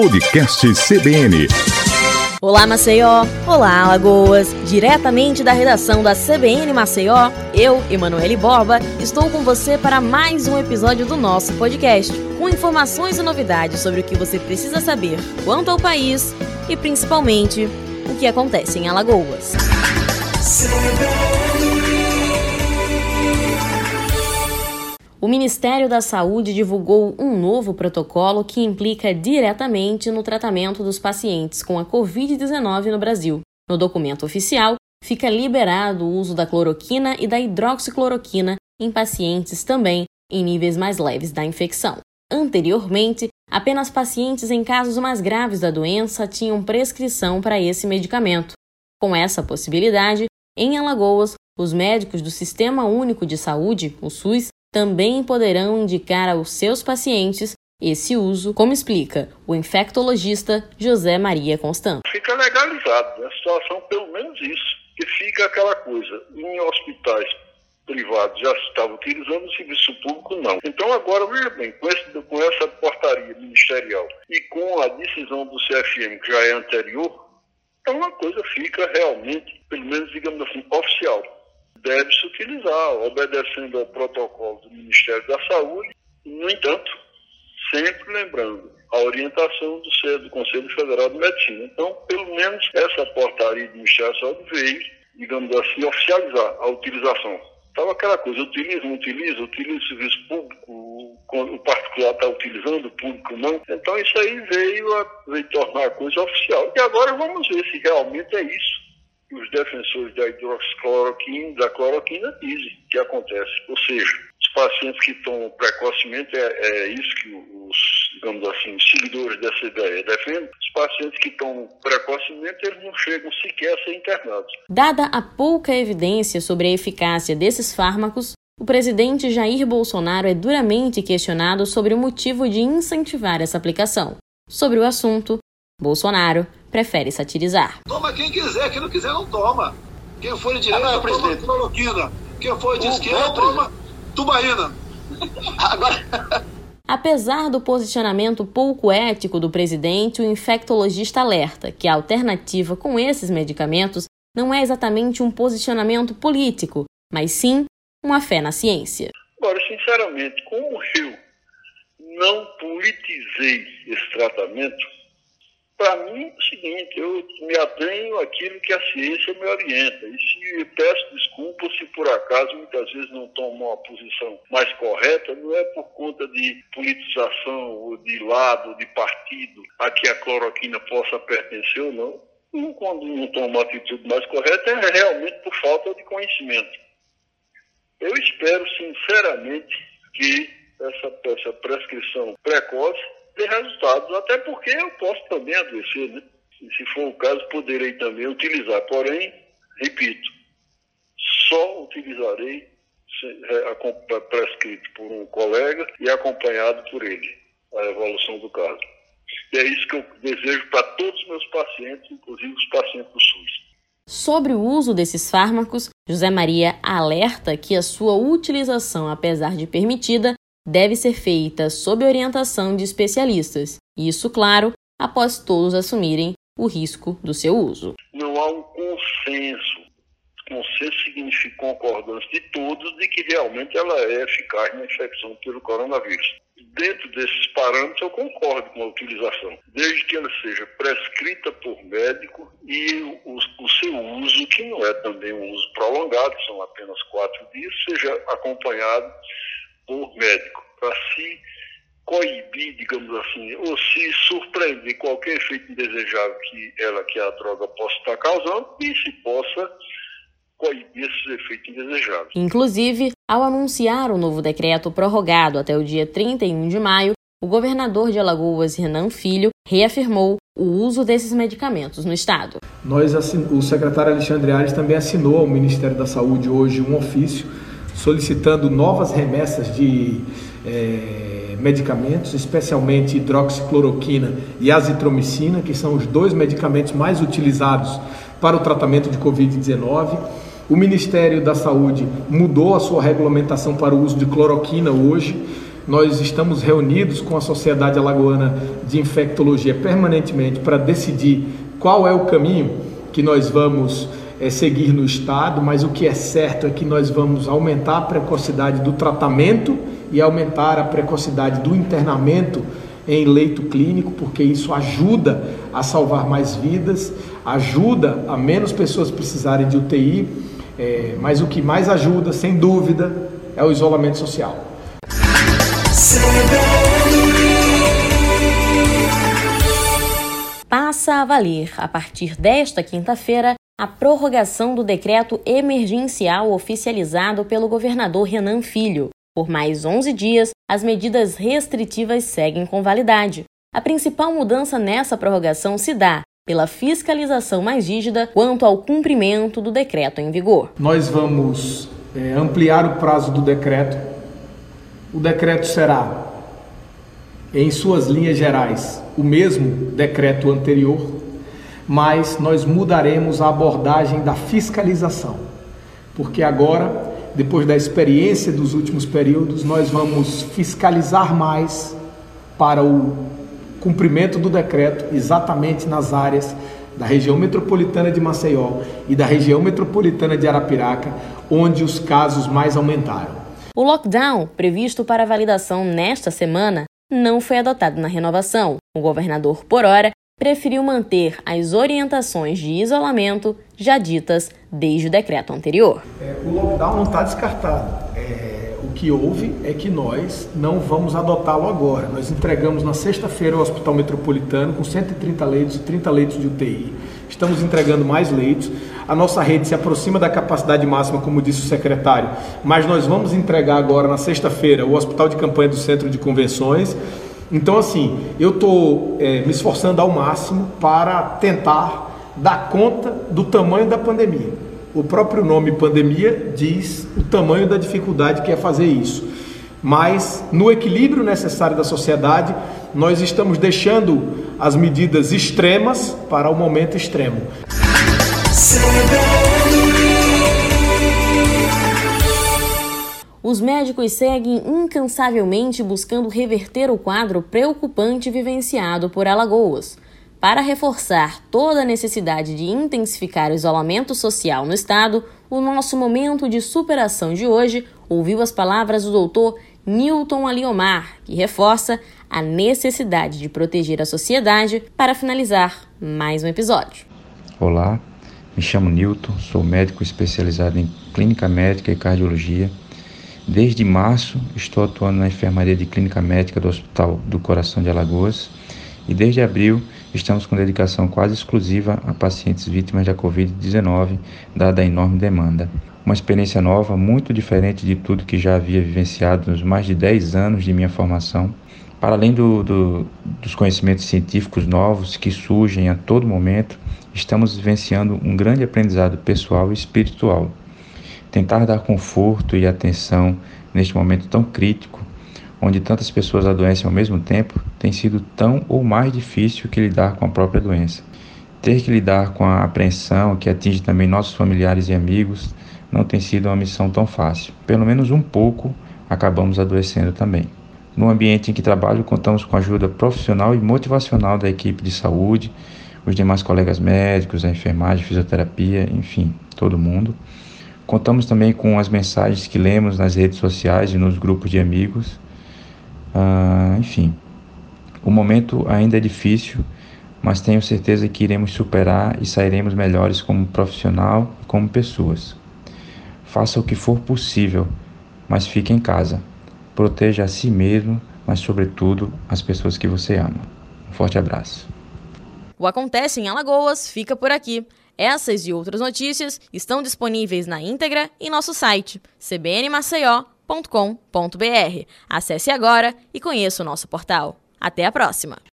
Podcast CBN. Olá Maceió, olá Alagoas, diretamente da redação da CBN Maceió, eu, Emanuele Borba, estou com você para mais um episódio do nosso podcast, com informações e novidades sobre o que você precisa saber quanto ao país e principalmente o que acontece em Alagoas. O Ministério da Saúde divulgou um novo protocolo que implica diretamente no tratamento dos pacientes com a Covid-19 no Brasil. No documento oficial, fica liberado o uso da cloroquina e da hidroxicloroquina em pacientes também em níveis mais leves da infecção. Anteriormente, apenas pacientes em casos mais graves da doença tinham prescrição para esse medicamento. Com essa possibilidade, em Alagoas, os médicos do Sistema Único de Saúde, o SUS, também poderão indicar aos seus pacientes esse uso, como explica o infectologista José Maria Constante. Fica legalizado, né? a situação pelo menos isso, que fica aquela coisa, em hospitais privados já estava utilizando, o serviço público não. Então agora, veja bem, com, esse, com essa portaria ministerial e com a decisão do CFM, que já é anterior, então uma coisa fica realmente, pelo menos digamos assim, oficial deve-se utilizar, obedecendo ao protocolo do Ministério da Saúde. No entanto, sempre lembrando a orientação do, CED, do Conselho Federal de Medicina. Então, pelo menos essa portaria do Ministério da Saúde veio, digamos assim, oficializar a utilização. Estava aquela coisa, utiliza, não utiliza, utiliza o serviço público, o particular está utilizando, o público não. Então isso aí veio a veio tornar a coisa oficial. E agora vamos ver se realmente é isso os defensores da hidroxicloroquina, da cloroquina, dizem que acontece. Ou seja, os pacientes que tomam precocemente, é, é isso que os, digamos assim, seguidores dessa ideia defendem, os pacientes que tomam precocemente, eles não chegam sequer a ser internados. Dada a pouca evidência sobre a eficácia desses fármacos, o presidente Jair Bolsonaro é duramente questionado sobre o motivo de incentivar essa aplicação. Sobre o assunto, Bolsonaro prefere satirizar. Toma quem quiser, quem não quiser não toma. Quem for de direita Agora, toma cloroquina. Quem for de o esquerda toma tubaína. Agora... Apesar do posicionamento pouco ético do presidente, o infectologista alerta que a alternativa com esses medicamentos não é exatamente um posicionamento político, mas sim uma fé na ciência. Agora, sinceramente, como eu não politizei esse tratamento, para mim é o seguinte, eu me atenho àquilo que a ciência me orienta. E se peço desculpa se por acaso muitas vezes não tomo uma posição mais correta, não é por conta de politização ou de lado, de partido a que a cloroquina possa pertencer ou não. E quando não tomo uma atitude mais correta é realmente por falta de conhecimento. Eu espero sinceramente que essa, essa prescrição precoce ter resultados, até porque eu posso também adoecer, né? E se for o caso, poderei também utilizar. Porém, repito, só utilizarei é, prescrito por um colega e acompanhado por ele, a evolução do caso. E é isso que eu desejo para todos os meus pacientes, inclusive os pacientes do SUS. Sobre o uso desses fármacos, José Maria alerta que a sua utilização, apesar de permitida, deve ser feita sob orientação de especialistas, isso, claro, após todos assumirem o risco do seu uso. Não há um consenso. Consenso significa concordância de todos de que realmente ela é eficaz na infecção pelo coronavírus. Dentro desses parâmetros, eu concordo com a utilização, desde que ela seja prescrita por médico e o, o seu uso, que não é também um uso prolongado, são apenas quatro dias, seja acompanhado médico, para se coibir, digamos assim, ou se surpreender qualquer efeito indesejável que ela, que a droga possa estar causando e se possa coibir esses efeitos indesejáveis. Inclusive, ao anunciar o novo decreto prorrogado até o dia 31 de maio, o governador de Alagoas, Renan Filho, reafirmou o uso desses medicamentos no estado. Nós, o secretário Alexandre Ares também assinou ao Ministério da Saúde hoje um ofício solicitando novas remessas de é, medicamentos, especialmente hidroxicloroquina e azitromicina, que são os dois medicamentos mais utilizados para o tratamento de Covid-19. O Ministério da Saúde mudou a sua regulamentação para o uso de cloroquina hoje. Nós estamos reunidos com a Sociedade Alagoana de Infectologia permanentemente para decidir qual é o caminho que nós vamos é, seguir no Estado, mas o que é certo é que nós vamos aumentar a precocidade do tratamento e aumentar a precocidade do internamento em leito clínico, porque isso ajuda a salvar mais vidas, ajuda a menos pessoas precisarem de UTI, é, mas o que mais ajuda, sem dúvida, é o isolamento social. Passa a valer, a partir desta quinta-feira, a prorrogação do decreto emergencial oficializado pelo governador Renan Filho. Por mais 11 dias, as medidas restritivas seguem com validade. A principal mudança nessa prorrogação se dá pela fiscalização mais rígida quanto ao cumprimento do decreto em vigor. Nós vamos é, ampliar o prazo do decreto. O decreto será, em suas linhas gerais, o mesmo decreto anterior, mas nós mudaremos a abordagem da fiscalização, porque agora depois da experiência dos últimos períodos, nós vamos fiscalizar mais para o cumprimento do decreto exatamente nas áreas da região metropolitana de Maceió e da região metropolitana de Arapiraca, onde os casos mais aumentaram. O lockdown, previsto para validação nesta semana, não foi adotado na renovação. O governador, por hora, preferiu manter as orientações de isolamento já ditas desde o decreto anterior. É, o lockdown não está descartado. É, o que houve é que nós não vamos adotá-lo agora. Nós entregamos na sexta-feira o Hospital Metropolitano com 130 leitos e 30 leitos de UTI. Estamos entregando mais leitos. A nossa rede se aproxima da capacidade máxima, como disse o secretário, mas nós vamos entregar agora na sexta-feira o Hospital de Campanha do Centro de Convenções então, assim, eu estou é, me esforçando ao máximo para tentar dar conta do tamanho da pandemia. O próprio nome pandemia diz o tamanho da dificuldade que é fazer isso. Mas, no equilíbrio necessário da sociedade, nós estamos deixando as medidas extremas para o momento extremo. Os médicos seguem incansavelmente buscando reverter o quadro preocupante vivenciado por Alagoas. Para reforçar toda a necessidade de intensificar o isolamento social no estado, o nosso momento de superação de hoje ouviu as palavras do doutor Newton Aliomar, que reforça a necessidade de proteger a sociedade para finalizar mais um episódio. Olá, me chamo Newton, sou médico especializado em clínica médica e cardiologia Desde março, estou atuando na enfermaria de clínica médica do Hospital do Coração de Alagoas e desde abril estamos com dedicação quase exclusiva a pacientes vítimas da Covid-19, dada a enorme demanda. Uma experiência nova, muito diferente de tudo que já havia vivenciado nos mais de 10 anos de minha formação. Para além do, do, dos conhecimentos científicos novos que surgem a todo momento, estamos vivenciando um grande aprendizado pessoal e espiritual tentar dar conforto e atenção neste momento tão crítico, onde tantas pessoas adoecem ao mesmo tempo, tem sido tão ou mais difícil que lidar com a própria doença. Ter que lidar com a apreensão que atinge também nossos familiares e amigos não tem sido uma missão tão fácil. Pelo menos um pouco acabamos adoecendo também. No ambiente em que trabalho, contamos com a ajuda profissional e motivacional da equipe de saúde, os demais colegas médicos, a enfermagem, fisioterapia, enfim, todo mundo. Contamos também com as mensagens que lemos nas redes sociais e nos grupos de amigos. Ah, enfim, o momento ainda é difícil, mas tenho certeza que iremos superar e sairemos melhores como profissional e como pessoas. Faça o que for possível, mas fique em casa. Proteja a si mesmo, mas, sobretudo, as pessoas que você ama. Um forte abraço. O Acontece em Alagoas fica por aqui. Essas e outras notícias estão disponíveis na íntegra em nosso site cbnmaceió.com.br. Acesse agora e conheça o nosso portal. Até a próxima!